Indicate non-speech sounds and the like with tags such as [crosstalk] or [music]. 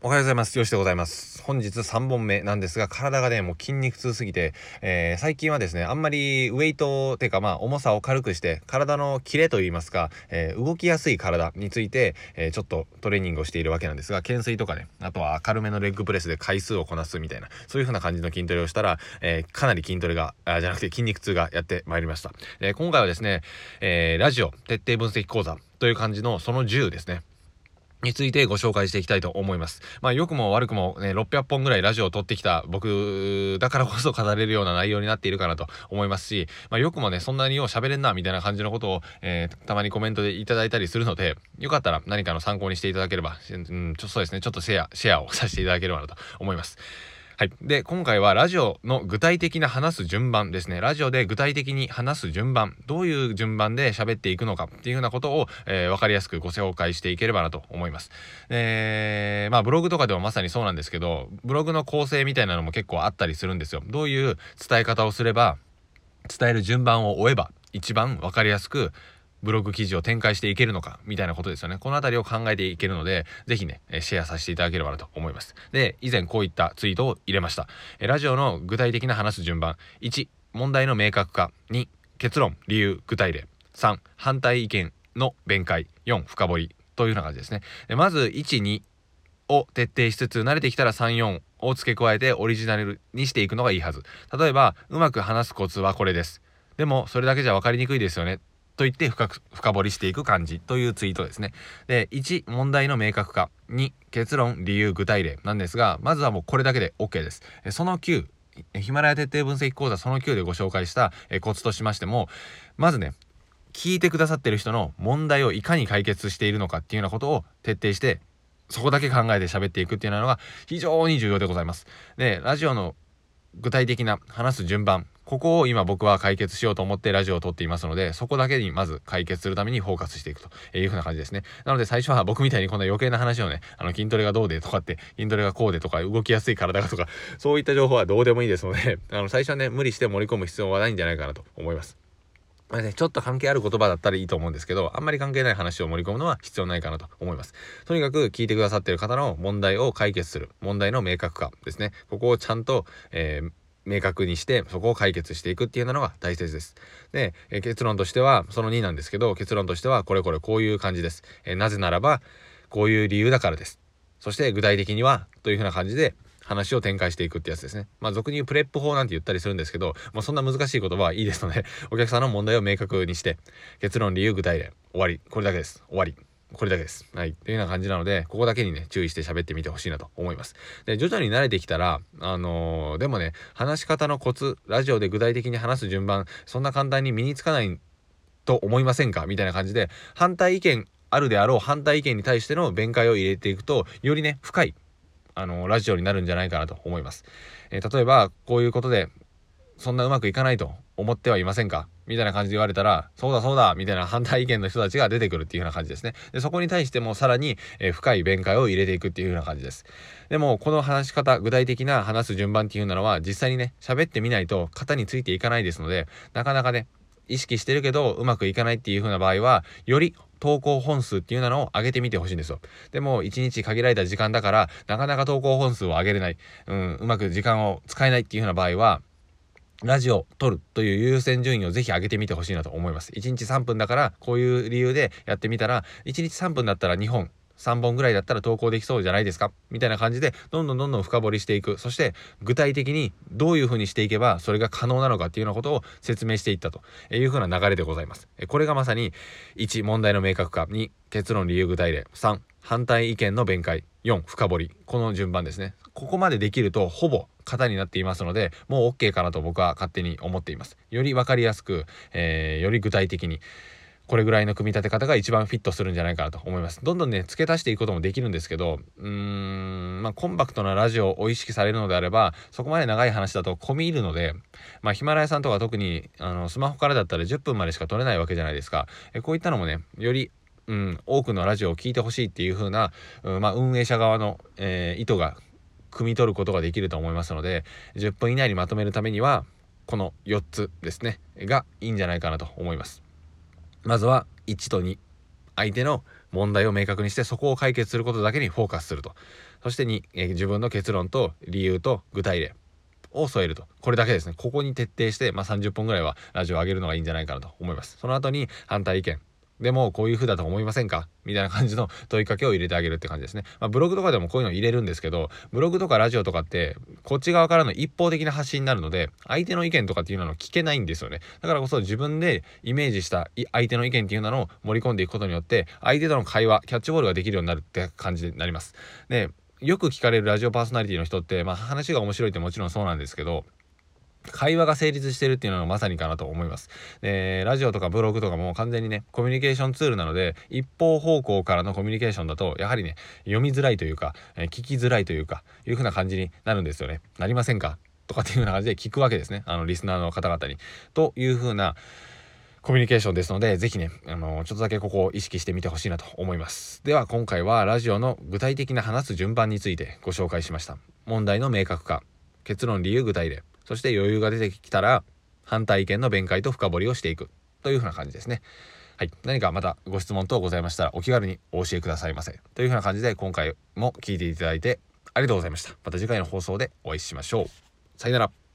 おはようございます。よしでございます。本日3本目なんですが、体がね、もう筋肉痛すぎて、えー、最近はですね、あんまりウェイトっていうかまあ重さを軽くして、体のキレといいますか、えー、動きやすい体について、えー、ちょっとトレーニングをしているわけなんですが、懸垂とかね、あとは軽めのレッグプレスで回数をこなすみたいな、そういう風な感じの筋トレをしたら、えかなり筋トレが、あじゃなくて筋肉痛がやってまいりました。え今回はですね、えラジオ徹底分析講座という感じのその10ですね。についてご紹介していきたいと思います。まあ良くも悪くもね、600本ぐらいラジオを撮ってきた僕だからこそ [laughs] 語れるような内容になっているかなと思いますし、まあ良くもね、そんなによう喋れんな、みたいな感じのことを、えー、たまにコメントでいただいたりするので、よかったら何かの参考にしていただければ、うん、ちょそうですね、ちょっとシェア、シェアをさせていただければなと思います。はい。で、今回はラジオの具体的な話す順番ですね。ラジオで具体的に話す順番、どういう順番で喋っていくのかっていうふうなことを、えー、分かりやすくご紹介していければなと思います。えー、まあブログとかでもまさにそうなんですけど、ブログの構成みたいなのも結構あったりするんですよ。どういう伝え方をすれば、伝える順番を追えば一番分かりやすくブログ記事を展開していけるのかみたいなことですよね。この辺りを考えていけるので、ぜひね、シェアさせていただければなと思います。で、以前こういったツイートを入れました。ラジオの具体的な話す順番。1、問題の明確化。2、結論、理由、具体例。3、反対意見の弁解。4、深掘り。というような感じですね。まず、1、2を徹底しつつ、慣れてきたら3、4を付け加えてオリジナルにしていくのがいいはず。例えば、うまく話すコツはこれです。でも、それだけじゃ分かりにくいですよね。と言って深く深掘りしていく感じというツイートですね。で1問題の明確化2結論理由具体例なんですがまずはもうこれだけで OK です。その9ヒマラヤ徹底分析講座その9でご紹介したコツとしましてもまずね聞いてくださってる人の問題をいかに解決しているのかっていうようなことを徹底してそこだけ考えて喋っていくっていうのが非常に重要でございます。でラジオの具体的な話す順番ここを今僕は解決しようと思ってラジオを撮っていますので、そこだけにまず解決するためにフォーカスしていくという風な感じですね。なので最初は僕みたいにこんな余計な話をね、あの筋トレがどうでとかって、筋トレがこうでとか、動きやすい体がとか、そういった情報はどうでもいいですので、[laughs] あの最初はね、無理して盛り込む必要はないんじゃないかなと思います。まあね、ちょっと関係ある言葉だったらいいと思うんですけど、あんまり関係ない話を盛り込むのは必要ないかなと思います。とにかく聞いてくださってる方の問題を解決する。問題の明確化ですね。ここをちゃんと、えー明確にしてそこを解決していくっていうのが大切です。で、え結論としてはその2なんですけど結論としてはこれこれこういう感じです。えなぜならばこういう理由だからです。そして具体的にはというふうな感じで話を展開していくってやつですね。まあ俗に言うプレップ法なんて言ったりするんですけど、もうそんな難しい言葉はいいですので、お客さんの問題を明確にして、結論、理由、具体例、終わり。これだけです。終わり。これだけです。はい。というような感じなので、ここだけにね、注意して喋ってみてほしいなと思います。で、徐々に慣れてきたら、あのー、でもね、話し方のコツ、ラジオで具体的に話す順番、そんな簡単に身につかないと思いませんか？みたいな感じで、反対意見あるであろう反対意見に対しての弁解を入れていくと、よりね、深い、あのー、ラジオになるんじゃないかなと思います。えー、例えば、こういうことで、そんなうまくいかないと思ってはいませんか？みたいな感じで言われたら、そうだそうだみたいな反対意見の人たちが出てくるっていうような感じですね。で、そこに対してもさらに、えー、深い弁解を入れていくっていうような感じです。でも、この話し方、具体的な話す順番っていうのは、実際にね、喋ってみないと型についていかないですので、なかなかね、意識してるけどうまくいかないっていう風な場合は、より投稿本数っていうのを上げてみてほしいんですよ。でも、1日限られた時間だから、なかなか投稿本数を上げれない、うん、うまく時間を使えないっていう風な場合は、ラジオ撮るという優先順位をぜひ上げてみてほしいなと思います。1日3分だからこういう理由でやってみたら1日3分だったら2本3本ぐらいだったら投稿できそうじゃないですか？みたいな感じでどんどんどんどん深掘りしていく。そして具体的にどういうふうにしていけばそれが可能なのかっていうようなことを説明していったと。いうふうな流れでございます。これがまさに1問題の明確化。2結論理由具体例。3反対意見の弁解。4深掘り。この順番ですね。ここまでできるとほぼ型になっていますのでもう OK かなと僕は勝手に思っています。より分かりやすく、えー、より具体的に。これぐらいの組み立て方が一番フィットするんじゃないかなと思います。どんどんね、付け足していくこともできるんですけど、うーん、まあ、コンパクトなラジオを意識されるのであれば、そこまで長い話だと込み入るので、まあ、ヒマラヤさんとか特に、あの、スマホからだったら10分までしか撮れないわけじゃないですか。えこういったのもね、よりうん、多くのラジオを聴いてほしいっていう風な、うんまあ、運営者側の、えー、意図が汲み取ることができると思いますので10分以内にまとめるためにはこの4つですねがいいんじゃないかなと思いますまずは1と2相手の問題を明確にしてそこを解決することだけにフォーカスすると。そして2、え、自分の結論と理由と具体例を添えると。これだけですね。ここに徹底して、まあ、30本ぐらいはラジオを上げるのがいいんじゃないかなと思います。その後に反対意見。でもこういう風だと思いませんか？みたいな感じの問いかけを入れてあげるって感じですね。まあ、ブログとかでもこういうの入れるんですけど、ブログとかラジオとかって、こっち側からの一方的な発信になるので、相手の意見とかっていうのを聞けないんですよね。だからこそ自分でイメージした相手の意見っていうのを盛り込んでいくことによって、相手との会話、キャッチボールができるようになるって感じになります。で、よく聞かれるラジオパーソナリティの人って、まあ話が面白いってもちろんそうなんですけど、会話が成立してるっていうのがまさにかなと思います。で、ラジオとかブログとかも完全にね、コミュニケーションツールなので、一方方向からのコミュニケーションだと、やはりね、読みづらいというか、え聞きづらいというか、いう風な感じになるんですよね。なりませんか？とかっていう風な感じで聞くわけですね。あの、リスナーの方々に。という風な、コミュニケーションですので、ぜひね、あの、ちょっとだけここを意識してみてほしいなと思います。では、今回はラジオの具体的な話す順番についてご紹介しました。問題の明確化、結論、理由、具体例。そして余裕が出てきたら、反対意見の弁解と深掘りをしていくというふうな感じですね。はい。何かまたご質問等ございましたらお気軽にお教えくださいませ。というふうな感じで今回も聞いていただいてありがとうございました。また次回の放送でお会いしましょう。さよなら。